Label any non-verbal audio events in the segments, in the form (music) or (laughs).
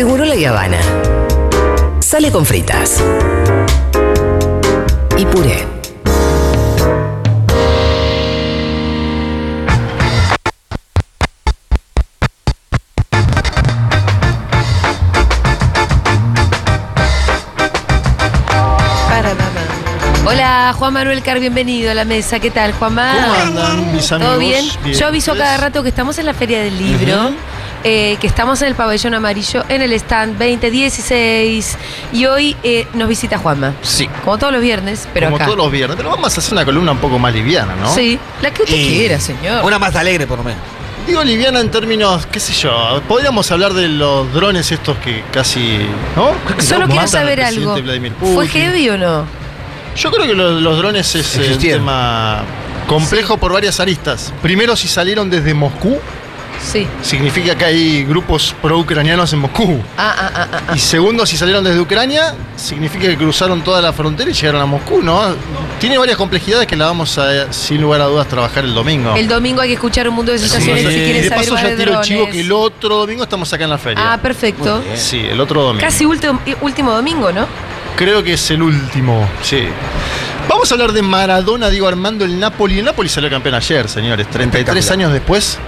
Seguro la Habana. Sale con fritas. Y puré. Hola, Juan Manuel Car, bienvenido a la mesa. ¿Qué tal, Juanma? ¿Cómo andan mis amigos? ¿Todo bien? Bien. Yo aviso cada rato que estamos en la Feria del Libro. Eh, que estamos en el pabellón amarillo, en el stand 2016. Y hoy eh, nos visita Juanma. Sí. Como todos los viernes, pero Como acá. todos los viernes. Pero vamos a hacer una columna un poco más liviana, ¿no? Sí, la que usted Y- quiera, señor. Una más alegre, por lo menos. Digo liviana en términos, qué sé yo, podríamos hablar de los drones estos que casi, ¿no? Solo matan quiero al saber presidente algo. Vladimir ¿Fue heavy o no? Yo creo que los, los drones es eh, un Existieron. tema complejo por varias aristas. Primero, si salieron desde Moscú, Sí. significa que hay grupos pro-ucranianos en Moscú. Ah, ah, ah, ah, ah. Y segundo, si salieron desde Ucrania, significa que cruzaron toda la frontera y llegaron a Moscú, ¿no? Tiene varias complejidades que la vamos a, sin lugar a dudas, trabajar el domingo. El domingo hay que escuchar un mundo de sensaciones Sí, si y quieren de saber paso más ya de tiro el chivo drones. que el otro domingo estamos acá en la feria. Ah, perfecto. Sí, el otro domingo. Casi último, último domingo, ¿no? Creo que es el último, sí. Vamos a hablar de Maradona, digo Armando, el Napoli. El Napoli salió campeón ayer, señores. 33 Espectacular. años después.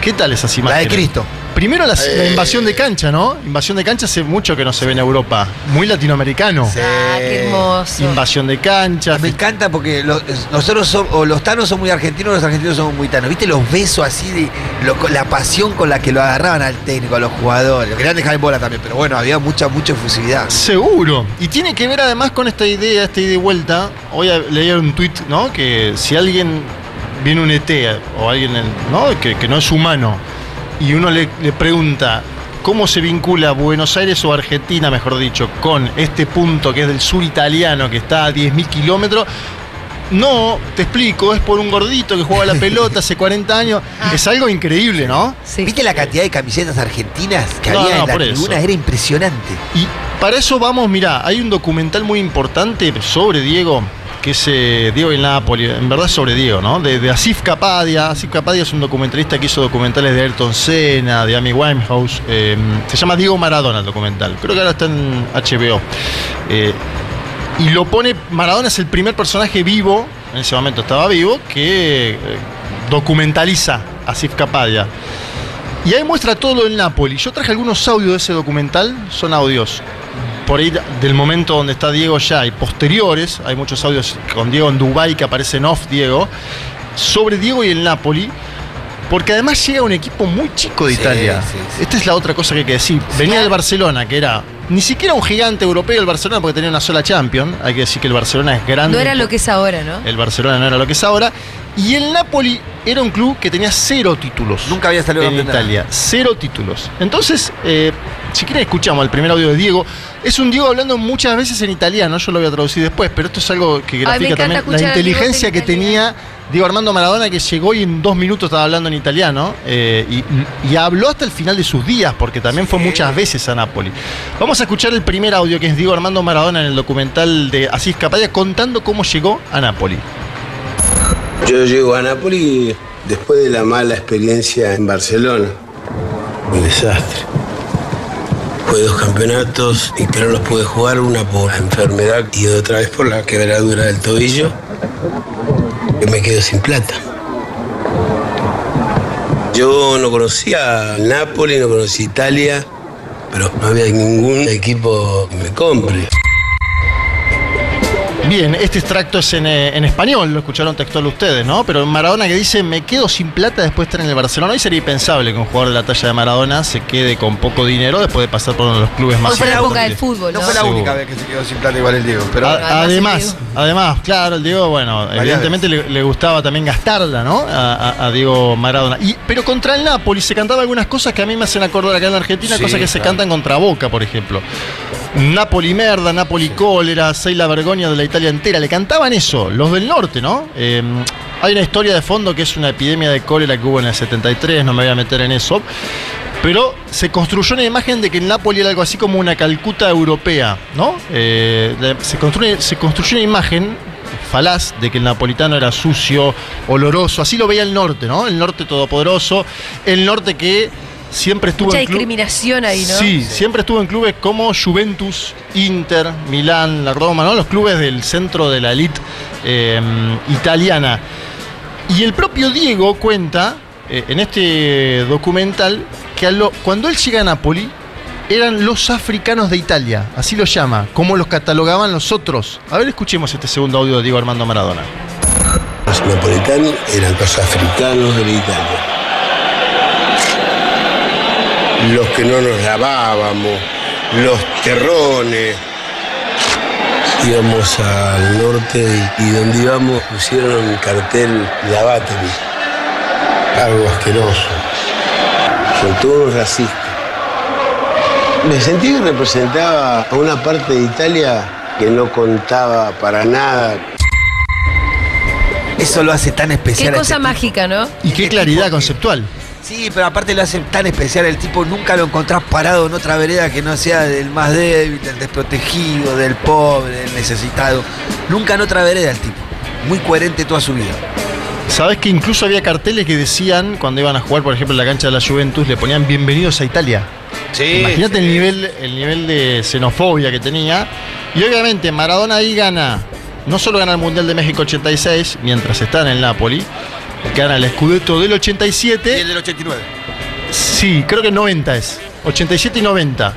¿Qué tal esas La imágenes? de Cristo. Primero la, la Eh. invasión de cancha, ¿no? Invasión de cancha hace mucho que no se ve en Europa. Muy latinoamericano. Sí. Ah, qué hermoso. Invasión de cancha. Me encanta porque los- nosotros somos, o los tanos son muy argentinos, los argentinos somos muy tanos. ¿Viste los besos así de lo- la pasión con la que lo agarraban al técnico, a los jugadores? Lo querían dejar en bola también, pero bueno, había mucha, mucha efusividad. Seguro. Y tiene que ver además con esta idea, esta ida y vuelta. Hoy leí un tuit, ¿no? Que si alguien viene un ET o alguien, ¿no? Que, que no es humano y uno le, le pregunta cómo se vincula Buenos Aires o Argentina, mejor dicho, con este punto que es del sur italiano, que está a 10.000 kilómetros. No, te explico, es por un gordito que juega a la pelota hace 40 años. (laughs) Es algo increíble, ¿no? Sí. ¿Viste la cantidad de camisetas argentinas que No, había no, en la tribuna? eso. Era impresionante. Y para eso vamos, mirá, hay un documental muy importante sobre Diego, que es eh, Diego en Napoli, en verdad sobre Diego, ¿no? De, Asif Kapadia. Asif Kapadia es un documentalista que hizo documentales de Ayrton Senna, de Amy Winehouse. eh, se llama Diego Maradona el documental. Creo que ahora está en HBO. Eh, y lo pone, Maradona es el primer personaje vivo, en ese momento estaba vivo, que eh, documentaliza a Asif Kapadia. Y ahí muestra todo lo del Napoli. Yo traje algunos audios de ese documental, son audios por ahí del momento donde está Diego ya y posteriores, hay muchos audios con Diego en Dubái que aparecen off Diego, sobre Diego y el Napoli, porque además llega un equipo muy chico de Sí, Italia. sí, sí. Esta es la otra cosa que hay que decir. Venía del Barcelona, que era ni siquiera un gigante europeo el Barcelona porque tenía una sola Champions. Hay que decir que el Barcelona es grande. No era lo que es ahora, ¿no? El Barcelona no era lo que es ahora. Y el Napoli era un club que tenía cero títulos. Nunca había salido en Italia. Cero títulos. Entonces, eh, si quieren escuchamos el primer audio de Diego. Es un Diego hablando muchas veces en italiano, yo lo voy a traducir después, pero esto es algo que grafica también la inteligencia en que tenía Diego Armando Maradona, que llegó y en dos minutos estaba hablando en italiano. eh, y, y habló hasta el final de sus días, porque también fue muchas veces a Nápoli. Vamos a escuchar el primer audio, que es Diego Armando Maradona en el documental de Asís Capaya, contando cómo llegó a Nápoli. Yo llego a Nápoli después de la mala experiencia en Barcelona. Un desastre. Jugué dos campeonatos y que los pude jugar, una por la enfermedad y otra vez por la quebradura del tobillo. Y me quedo sin plata. Yo no conocía Nápoli, no conocía Italia, pero no había ningún equipo que me compre. Bien, este extracto es en, eh, en español, lo escucharon textual ustedes, ¿no? Pero Maradona que dice, me quedo sin plata después de estar en el Barcelona. Hoy sería impensable que un jugador de la talla de Maradona se quede con poco dinero después de pasar por uno de los clubes más Hoy fue la época del fútbol, ¿no? No fue la única vez que se quedó sin plata igual el Diego, pero A- además además, claro, el Diego, bueno, evidentemente le, le gustaba también gastarla, ¿no? A, a- a Diego Maradona. Y, pero contra el Napoli se cantaba algunas cosas que a mí me hacen acordar acá en Argentina, Sí, cosas que se cantan contra Boca, por ejemplo. Napoli merda, Napoli cólera, sei la vergogna de la Italia entera. Le cantaban eso, los del norte, ¿no? Eh, hay una historia de fondo que es una epidemia de cólera que hubo en el 73, no me voy a meter en eso. Pero se construyó una imagen de que el Napoli era algo así como una Calcuta europea, ¿no? Eh, se, construye, se construyó una imagen falaz de que el napolitano era sucio, oloroso, así lo veía el norte, ¿no? El norte todopoderoso, el norte que siempre estuvo Mucha en discriminación ahí, ¿no? Sí, siempre estuvo en clubes como Juventus, Inter, Milán, la Roma, ¿no? Los clubes del centro de la elite eh, italiana. Y el propio Diego cuenta eh, en este documental que lo- cuando él llega a Nápoli eran los africanos de Italia, así lo llama, como los catalogaban los otros. A ver, escuchemos este segundo audio de Diego Armando Maradona. Los napolitanos eran los africanos de la Italia. Los que no nos lavábamos, los terrones. Íbamos al norte y, y donde íbamos pusieron un cartel Lavateli. Algo asqueroso. Son todos racistas. Me sentí que representaba a una parte de Italia que no contaba para nada Eso lo hace tan Qué especial. a cosa este tipo. mágica, ¿no? Y qué Este claridad conceptual. Sí, pero aparte lo hace tan especial. El tipo nunca lo encontrás parado en otra vereda que no sea del más débil, del desprotegido, del pobre, del necesitado. Nunca en otra vereda el tipo. Muy coherente toda su vida. Sabes que incluso había carteles que decían, cuando iban a jugar, por ejemplo, en la cancha de la Juventus, le ponían bienvenidos a Italia. Sí. Imagínate el nivel, el nivel de xenofobia que tenía. Y obviamente Maradona ahí gana, no solo gana el Mundial de México 86, mientras está en el Napoli, gana el Scudetto del 87. del 89. Sí, creo que 90 es. 87 y 90.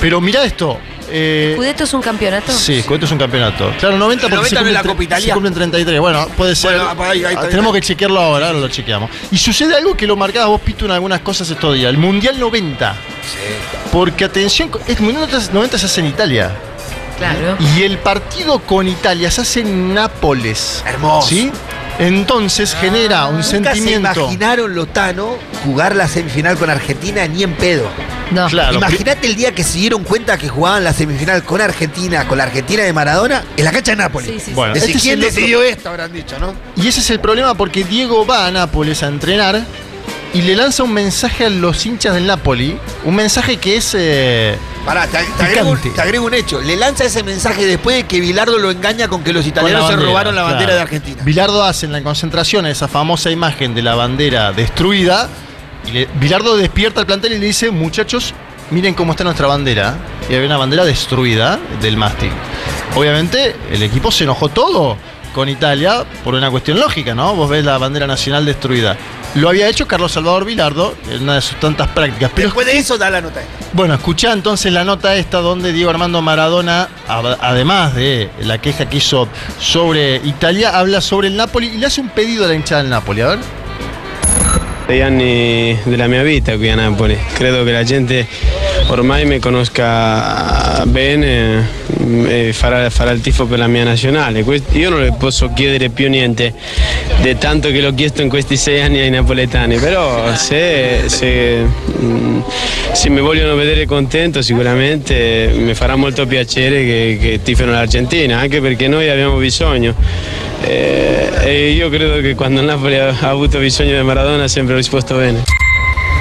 Pero mira esto. eh, ¿Scudetto es un campeonato? Sí, Scudetto es un campeonato. Claro, 90 El porque 90 se, cumplen la Copa Italia. se cumplen 33. Bueno, puede ser. Bueno, ahí- ahí está, ahí Tenemos que chequearlo ahora, ahora lo chequeamos. Y sucede algo que lo marcaba vos, Pito, en algunas cosas estos días. El Mundial 90. Porque atención, el Mundial 90 se hace en Italia. Claro. Y el partido con Italia se hace en Nápoles. Hermoso. ¿Sí? Entonces genera un Nunca se sentimiento. imaginaron Lotano jugar la semifinal con Argentina ni en pedo. No. Claro. Imagínate el día que se dieron cuenta que jugaban la semifinal con Argentina, con la Argentina de Maradona, en la cancha de Nápoles. Sí, sí, sí. Bueno, Decir, este es ¿quién decidió esto? Habrán dicho, ¿no? Y ese es el problema porque Diego va a Nápoles a entrenar y le lanza un mensaje a los hinchas del Napoli. Un mensaje que es. eh, Pará, te, te agrego, un- Picante. te agrego un hecho. Le lanza ese mensaje después de que Bilardo lo engaña con que los italianos se robaron la bandera claro. de Argentina. Bilardo hace en la concentración esa famosa imagen de la bandera destruida. Y le- Bilardo despierta al plantel y le dice: Muchachos, miren cómo está nuestra bandera. Y había una bandera destruida del mástil. Obviamente, el equipo se enojó todo con Italia por una cuestión lógica, ¿no? Vos ves la bandera nacional destruida. Lo había hecho Carlos Salvador Bilardo en una de sus tantas prácticas. Pero Después de eso da la nota. bueno, escuchá entonces la nota esta donde Diego Armando Maradona, además de la queja que hizo sobre Italia, habla sobre el Napoli y le hace un pedido a la hinchada del Napoli. A ver. Sei anni della mia vita qui a Napoli, credo che la gente ormai mi conosca bene e farà, farà il tifo per la mia nazionale. Io non le posso chiedere più niente di tanto che l'ho chiesto in questi sei anni ai napoletani, però se, se, mm, se mi vogliono vedere contento sicuramente mi farà molto piacere che, che tifino l'Argentina, anche perché noi abbiamo bisogno. Eh, e io credo che quando Napoli ha avuto bisogno di Maradona ha sempre risposto bene.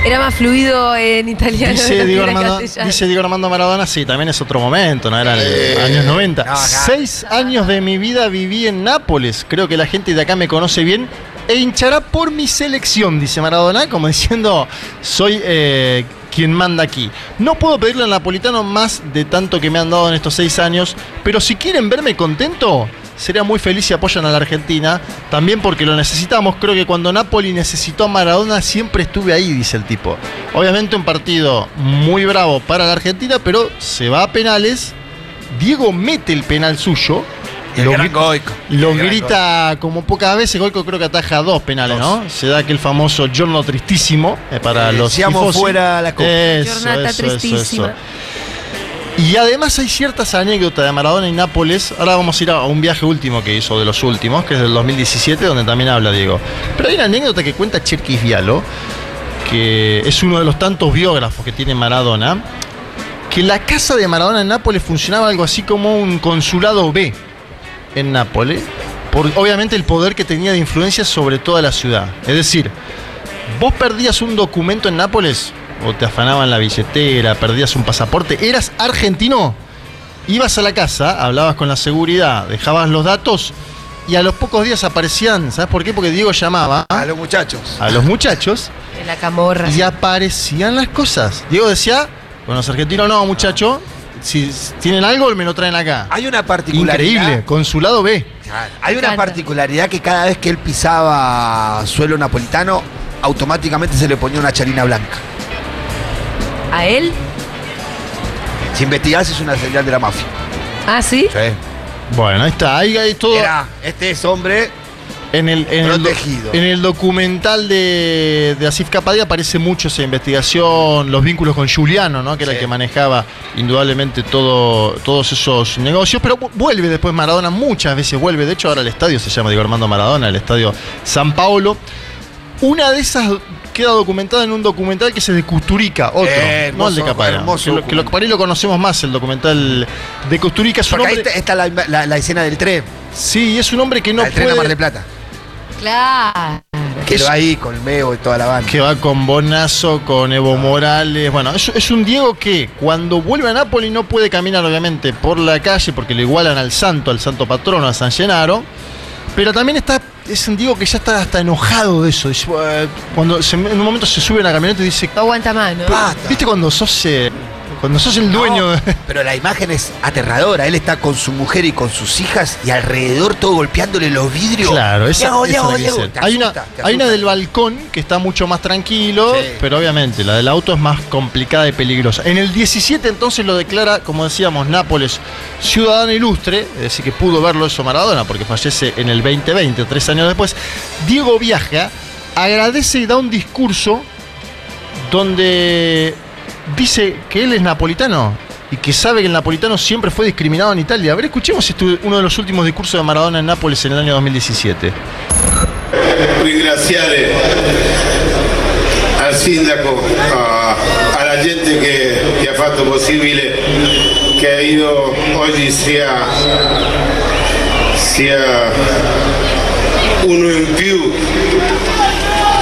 Era más fluido en italiano. Dice Diego, Armando, dice Diego Armando Maradona, sí, también es otro momento, ¿no? Eran eh, años 90. no, acá. Seis años de mi vida viví en Nápoles. Creo que la gente de acá me conoce bien e hinchará por mi selección, dice Maradona, como (laughs) diciendo, soy eh, quien manda aquí. No puedo pedirle al napolitano más de tanto que me han dado en estos seis años, pero si quieren verme contento, sería muy feliz si apoyan a la Argentina, también porque lo necesitamos. Creo que cuando Napoli necesitó a Maradona siempre estuve ahí, dice el tipo. Obviamente un partido muy bravo para la Argentina, pero se va a penales. Diego mete el penal suyo. Y Lo gran gri- Goico. Lo El gran grita como pocas veces. Goico creo que ataja dos penales, Dos. ¿no? Se da aquel famoso giorno tristísimo eh, para Eh, los seamos tifosi. fuera la copa. Eso, Giornata eso, eso, tristísima. eso. Y además hay ciertas anécdotas de Maradona y Nápoles. Ahora vamos a ir a un viaje último que hizo, de los últimos, que es del 2017, donde también habla Diego. Pero hay una anécdota que cuenta Cherkis Vialo, que es uno de los tantos biógrafos que tiene Maradona, que la casa de Maradona en Nápoles funcionaba algo así como un consulado B en Nápoles, por obviamente el poder que tenía de influencia sobre toda la ciudad. Es decir, vos perdías un documento en Nápoles, o te afanaban la billetera, perdías un pasaporte, eras argentino, ibas a la casa, hablabas con la seguridad, dejabas los datos y a los pocos días aparecían, ¿sabes por qué? Porque Diego llamaba A los muchachos. a los muchachos En la camorra. y aparecían las cosas. Diego decía, bueno, los argentinos no, muchacho, si tienen algo me lo traen acá. Hay una particularidad. Increíble, consulado B. Claro. Hay una particularidad que cada vez que él pisaba suelo napolitano, automáticamente se le ponía una charina blanca. ¿A él? Si investigás es una señal de la mafia. Ah, ¿sí? Sí. Bueno, ahí está, ahí hay todo. Era, este es hombre. En el, en, el, do- Protegido. en el documental de, de Asif Kapadia aparece mucho esa investigación, los vínculos con Giuliano, ¿no? que era el que manejaba indudablemente todo, todos esos negocios, pero vu- vuelve después Maradona, muchas veces vuelve, de hecho ahora el estadio se llama Diego Armando Maradona, el estadio San Paolo. Una de esas queda documentada en un documental que se de Custurica, otro, Eh, no el de Que, lo, que lo- por ahí lo conocemos más, el documental de Custurica. Es un ahí está, está la, la- la escena del tren. sí, es un hombre que no el tren a Mar del Plata. Claro. Que Es- lo ahí con Meo y toda la banda. que va con Bonazo, con Evo Morales. Bueno, es, es un Diego que cuando vuelve a Nápoles no puede caminar, obviamente, por la calle porque le igualan al santo, al santo patrono, a San Gennaro. Pero también está, es un Diego que ya está hasta enojado de eso. Cuando se- en un momento se sube a la camioneta y dice, No aguanta más, ¿no? Basta. ¿viste cuando sos, eh, cuando sos el dueño? No, (laughs) pero la imagen es aterradora. Él está con su mujer y con sus hijas y alrededor todo golpeándole los vidrios. Claro, esa, Diego, esa Diego, es la que Diego. dice. Te Hay una, asusta, hay una asusta. del balcón que está mucho más tranquilo, Sí. pero obviamente la del auto es más complicada y peligrosa. En el 17 entonces lo declara, como decíamos, Nápoles ciudadano ilustre, es decir, que pudo verlo eso Maradona porque fallece en el 2020, tres años después. Diego viaja, agradece y da un discurso donde dice que él es napolitano y que sabe que el napolitano siempre fue discriminado en Italia. A ver, escuchemos este, uno de los últimos discursos de Maradona en Nápoles en el año 2017. ringraziare al sindaco, a- alla gente che ha fatto possibile che io oggi sia, sia uno in più,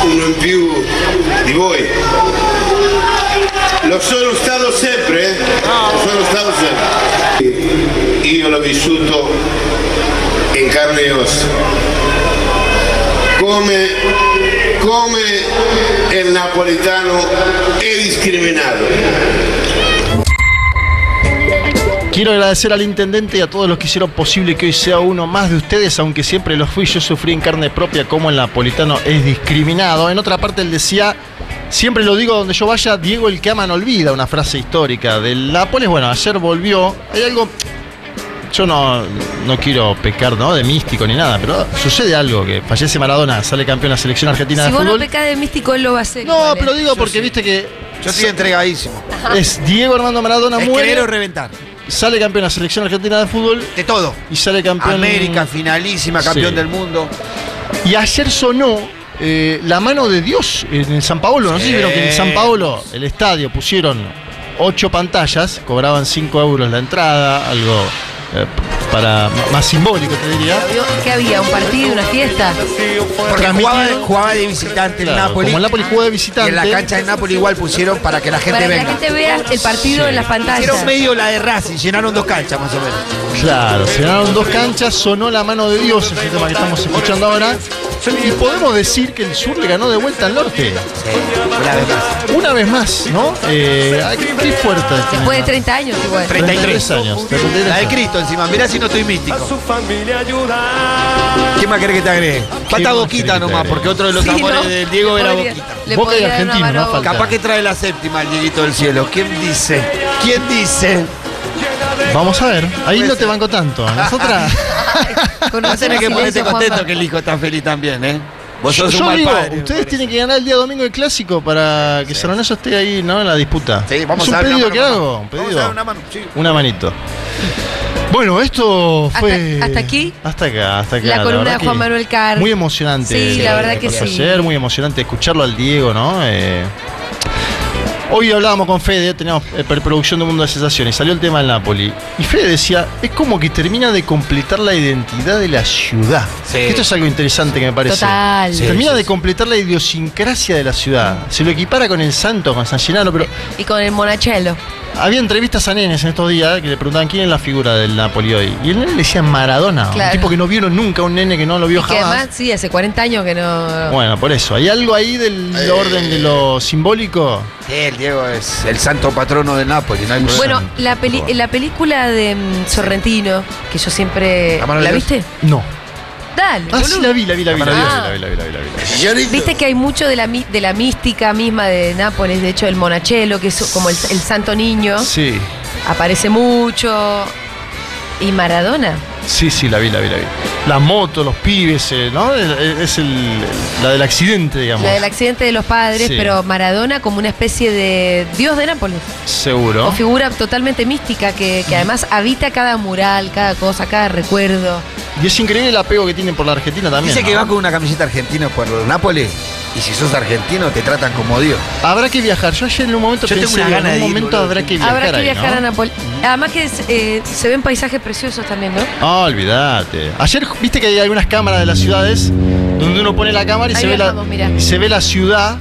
uno in più di voi. Lo sono stato sempre, eh? lo sono stato sempre. Io l'ho vissuto in carne e ossa come, come el napolitano è discriminato. Quiero agradecer al intendente y a todos los que hicieron posible que hoy sea uno más de ustedes, aunque siempre lo fui, yo sufrí en carne propia como el napolitano es discriminado. En otra parte él decía, siempre lo digo donde yo vaya, Diego el que ama no olvida, una frase histórica del Nápoles. Bueno, ayer volvió, hay algo, yo no, no quiero pecar ¿no? de místico ni nada, pero sucede algo, que fallece Maradona, sale campeón la selección argentina Si de vos no fútbol. pecás de místico, él lo va a hacer. no, ¿eh? pero digo porque viste que Yo estoy entregadísimo. (laughs) es Diego Armando Maradona Es muere, querer o reventar. sale campeón la selección argentina de fútbol De todo. y sale campeón América, finalísima, campeón Sí. del mundo. Y ayer sonó eh, la mano de Dios en el San Paolo. No sé si vieron que en San Paolo, el estadio, pusieron ocho pantallas, cobraban 5 euros la entrada, algo eh, para más simbólico, te diría. ¿Qué había? ¿Un partido? ¿Una fiesta? Porque jugaba jugaba de visitante en Nápoles. como el Napoli juega de Y visitante. en la cancha de Nápoles igual pusieron para que la gente Para que venga. la gente vea el partido Sí. en las pantallas. Hicieron medio la de Racing, llenaron dos canchas más o menos. Claro, se ganaron dos canchas, sonó la mano de Dios, es el tema que estamos escuchando ahora. Y podemos decir que el sur le ganó de vuelta al norte. Una vez más. Una vez más, ¿no? Eh, qué, qué fuerte. Después de 30 años igual. 33 años. 33 La de años. Cristo encima, mirá si no estoy místico. ¿Qué más querés que te agregue? Falta Boquita nomás, porque otro de los Sí, amores ¿no? del Diego era Podría- Boquita. le Boca y Argentino, ¿no? Capaz que trae la séptima el Dieguito del Cielo. ¿Quién dice? ¿Quién dice? Vamos a ver, ahí no te banco tanto. Vas a un (laughs) tener que ponerte contento que el hijo está feliz también, ¿eh? Vos Yo, un mal digo, padre. ustedes tienen que ganar el día domingo el clásico para que San Lorenzo esté ahí, ¿no? En la disputa. Sí, vamos es un a pedido que hago, un Vamos a pedido. dar una mano, sí. Una manito. Bueno, esto fue. hasta aquí. Hasta acá, hasta acá. La columna de Juan Manuel Carr. Muy emocionante. Sí, la verdad que sí. Ayer, muy emocionante escucharlo al Diego, ¿no? Eh, Hoy hablábamos con Fede, teníamos eh, preproducción de Mundo de Sensaciones, salió el tema del Napoli. Y Fede decía, es como que termina de completar la identidad de la ciudad. Sí. Esto es algo interesante que me parece. Total. Sí. termina de completar la idiosincrasia de la ciudad. Se lo equipara con el Santo, con San Gennaro, pero Y con el Monachelo. Había entrevistas a nenes en estos días que le preguntaban quién es la figura del Napoli hoy. Y el nene le decía Maradona, Claro. un tipo que no vieron nunca, un nene que no lo vio Y que jamás. además, sí, hace 40 años que no. Bueno, por eso. ¿Hay algo ahí del Eh. orden de lo simbólico? Sí, el Diego es el santo patrono del Napoli, no. Bueno, la, peli- la película de mm, Sorrentino, que yo siempre. La ¿La de viste? No. Dale. Ah, sí, la vi, la vi, la vi, la vi, la vi, la vi, la vi, la vi, la vi. Señorito. Viste que hay mucho de la, de la mística misma de Nápoles, de hecho el Monachelo, que es como el, el santo niño, Sí, aparece mucho. Y Maradona. sí, sí, la vi, la vi, la vi. La moto, los pibes, eh, ¿no? Es el, la del accidente, digamos. La del accidente de los padres, Sí. pero Maradona como una especie de dios de Nápoles. Seguro. O figura totalmente mística que, que además habita cada mural, cada cosa, cada recuerdo. Y es increíble el apego que tienen por la Argentina también. Dice que va con una camiseta argentina por Nápoles y si sos argentino te tratan como Dios. Habrá que viajar. Yo ayer en un momento Yo tengo pensé, una digo, gana en de un ir, momento boludo. habrá que viajar Habrá que ahí, viajar ¿no? a Nápoles. Además que eh, se ven paisajes preciosos también, ¿no? Ah, olvídate. Ayer viste que hay algunas cámaras de las ciudades donde uno pone la cámara y Ahí se ve la, viajamos, mirá. y se ve la ciudad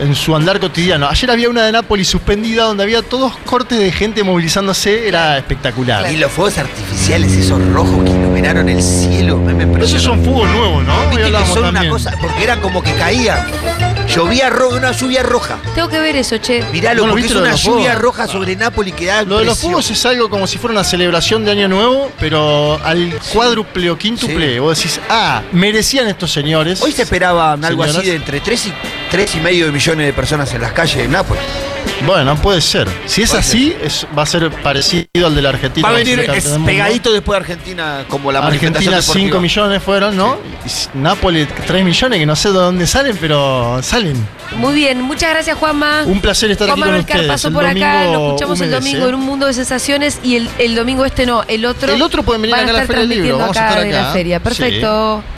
en su andar cotidiano. Ayer había una de Nápoles suspendida donde había todos cortes de gente movilizándose, era espectacular. Y los fuegos artificiales, esos rojos que iluminaron el cielo, me, me Pero esos son fugos nuevos, ¿no? Viste que son también. una cosa, porque eran como que caían. Llovía roja, una lluvia roja. Tengo que ver eso, che. ¿No lo viste es una lluvia fuegos? roja sobre Nápoles que da Lo de los fuegos es algo como si fuera una celebración de Año Nuevo, pero al cuádruple o quíntuple. Sí. Vos decís, ah, merecían estos señores. Hoy se esperaban algo Señoras. así de entre 3 y, tres y medio de millones de personas en las calles de Nápoles. Bueno, puede ser. Si es Puede así, es- va a ser parecido al de la Argentina. Va a venir es pegadito después de Argentina como la Argentina manifestación 5 deportiva. millones fueron, ¿no? Y Nápoles 3 millones, que no sé de dónde salen, pero salen. Muy bien, muchas gracias Juanma. Un placer estar Juan aquí con ustedes. Pasó El por acá, lo escuchamos el domingo en un mundo de sensaciones y el, el domingo este no, el otro. El otro pueden venir acá a la Feria del Libro, vamos a acá estar de la acá. feria. Sí. Perfecto.